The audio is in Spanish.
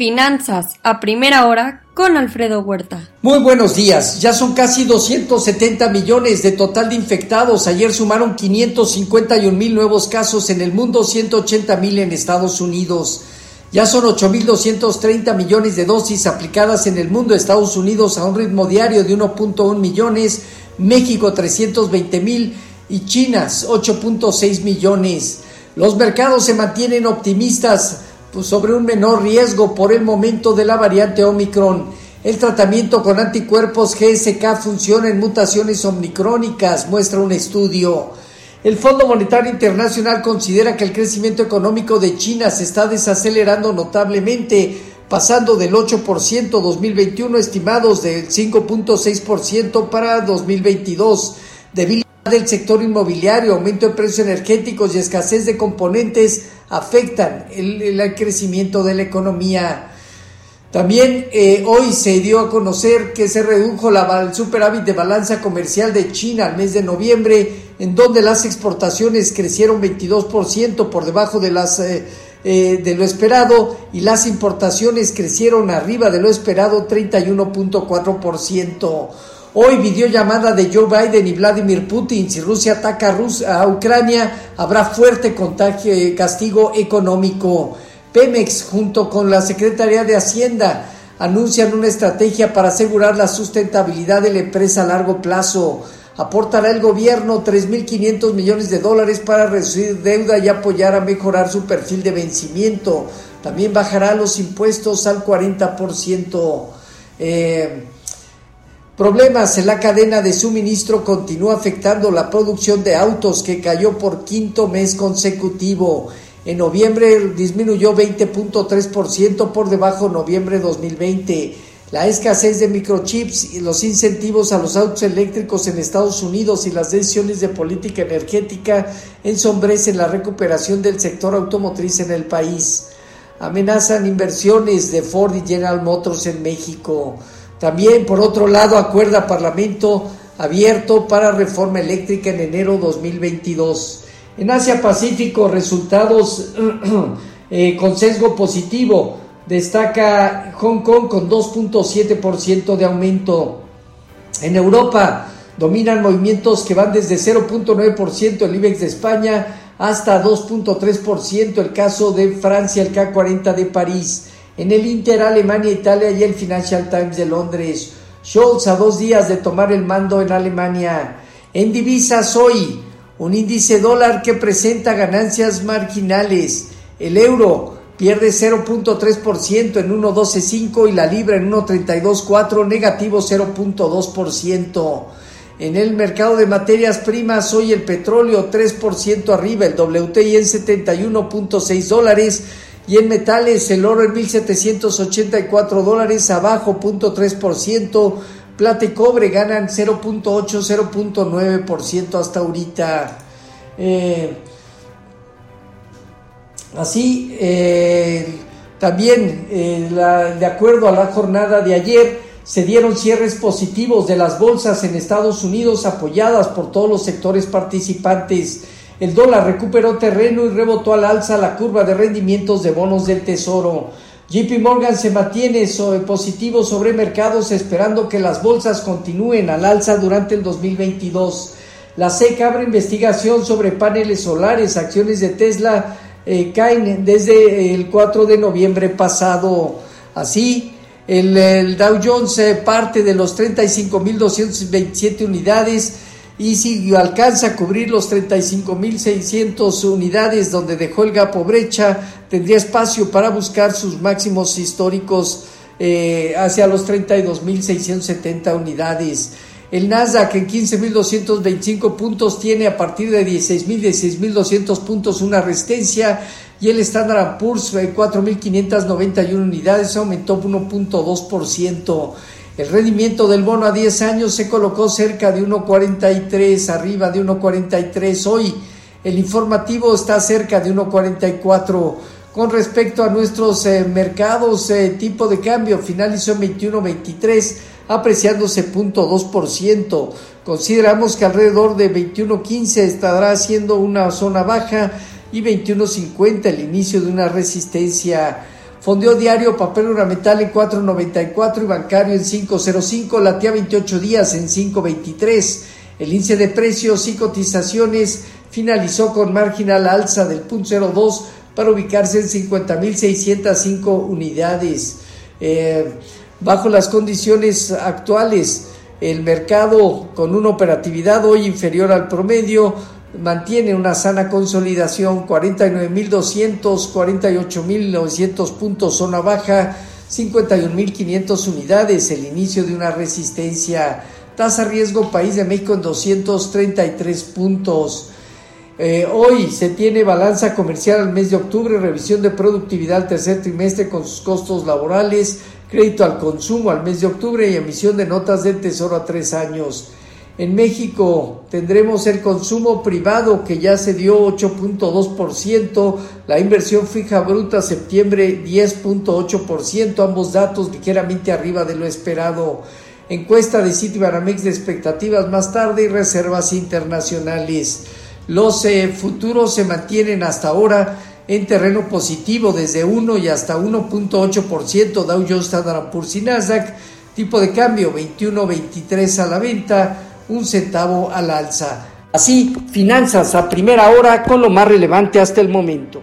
Finanzas a primera hora con Alfredo Huerta. Muy buenos días. Ya son casi 270 millones de total de infectados. Ayer sumaron 551 mil nuevos casos en el mundo, 180 mil en Estados Unidos. Ya son 8.230 millones de dosis aplicadas en el mundo, Estados Unidos a un ritmo diario de 1.1 millones, México 320 mil y China 8.6 millones. Los mercados se mantienen optimistas sobre un menor riesgo por el momento de la variante Omicron. El tratamiento con anticuerpos GSK funciona en mutaciones omicrónicas, muestra un estudio. El Fondo Monetario Internacional considera que el crecimiento económico de China se está desacelerando notablemente, pasando del 8% 2021 estimados del 5.6% para 2022, debilidad del sector inmobiliario, aumento de precios energéticos y escasez de componentes afectan el, crecimiento de la economía. También eh, hoy se dio a conocer que se redujo la, el superávit de balanza comercial de China al mes de noviembre, en donde las exportaciones crecieron 22% por debajo de, las, eh, eh, de lo esperado y las importaciones crecieron arriba de lo esperado 31.4%. Hoy videollamada de Joe Biden y Vladimir Putin. Si Rusia ataca a, Ucrania, habrá fuerte contagio, castigo económico. Pemex, junto con la Secretaría de Hacienda, anuncian una estrategia para asegurar la sustentabilidad de la empresa a largo plazo. Aportará el gobierno 3.500 millones de dólares para reducir deuda y apoyar a mejorar su perfil de vencimiento. También bajará los impuestos al 40%. Eh, Problemas en la cadena de suministro continúa afectando la producción de autos que cayó por quinto mes consecutivo. En noviembre disminuyó 20.3% por debajo de noviembre 2020. La escasez de microchips y los incentivos a los autos eléctricos en Estados Unidos y las decisiones de política energética ensombrecen la recuperación del sector automotriz en el país. Amenazan inversiones de Ford y General Motors en México. También, por otro lado, acuerda Parlamento abierto para reforma eléctrica en enero 2022. En Asia Pacífico, resultados eh, con sesgo positivo. Destaca Hong Kong con 2.7% de aumento. En Europa dominan movimientos que van desde 0.9% el IBEX de España hasta 2.3% el caso de Francia, el K40 de París. En el Inter, Alemania, Italia y el Financial Times de Londres. Scholz a dos días de tomar el mando en Alemania. En divisas hoy, un índice dólar que presenta ganancias marginales. El euro pierde 0.3% en 1.12.5 y la libra en 1.32.4, negativo 0.2%. En el mercado de materias primas, hoy el petróleo 3% arriba, el WTI en 71.6 dólares y en metales, el oro en 1.784 dólares, abajo 0.3%. Plata y cobre ganan 0.8, 0.9% hasta ahorita. Eh, así, eh, también, eh, de acuerdo a la jornada de ayer, se dieron cierres positivos de las bolsas en Estados Unidos apoyadas por todos los sectores participantes. El dólar recuperó terreno y rebotó al alza la curva de rendimientos de bonos del Tesoro. JP Morgan se mantiene positivo sobre mercados esperando que las bolsas continúen al alza durante el 2022. La SEC abre investigación sobre paneles solares, acciones de Tesla eh, caen desde el 4 de noviembre pasado. Así, el, el Dow Jones eh, parte de los 35.227 unidades y si alcanza a cubrir los 35.600 unidades donde dejó el gapo brecha, tendría espacio para buscar sus máximos históricos eh, hacia los 32.670 unidades. El Nasdaq en 15.225 puntos tiene a partir de 16.000, 16.200 puntos una resistencia y el Standard Poor's en 4.591 unidades aumentó 1.2%. El rendimiento del bono a 10 años se colocó cerca de 1.43, arriba de 1.43. Hoy el informativo está cerca de 1.44. Con respecto a nuestros eh, mercados, eh, tipo de cambio finalizó en 21.23, apreciándose 0.2%. Consideramos que alrededor de 21.15 estará siendo una zona baja y 21.50 el inicio de una resistencia Fondeo diario, papel ornamental en 4.94 y bancario en 5.05, latía 28 días en 5.23. El índice de precios y cotizaciones finalizó con marginal alza del 0.02 para ubicarse en 50.605 unidades. Eh, bajo las condiciones actuales, el mercado con una operatividad hoy inferior al promedio mantiene una sana consolidación, 49.200, 48.900 puntos zona baja, 51.500 unidades, el inicio de una resistencia, tasa riesgo país de México en 233 puntos. Eh, hoy se tiene balanza comercial al mes de octubre, revisión de productividad al tercer trimestre con sus costos laborales, crédito al consumo al mes de octubre y emisión de notas del Tesoro a tres años. En México tendremos el consumo privado que ya se dio 8.2%, la inversión fija bruta septiembre 10.8%, ambos datos ligeramente arriba de lo esperado. Encuesta de Citibanamex de expectativas más tarde y reservas internacionales. Los eh, futuros se mantienen hasta ahora en terreno positivo desde 1 y hasta 1.8% Dow Jones Standard Poor's y Nasdaq, tipo de cambio 21.23 a la venta, un centavo al alza. Así, finanzas a primera hora con lo más relevante hasta el momento.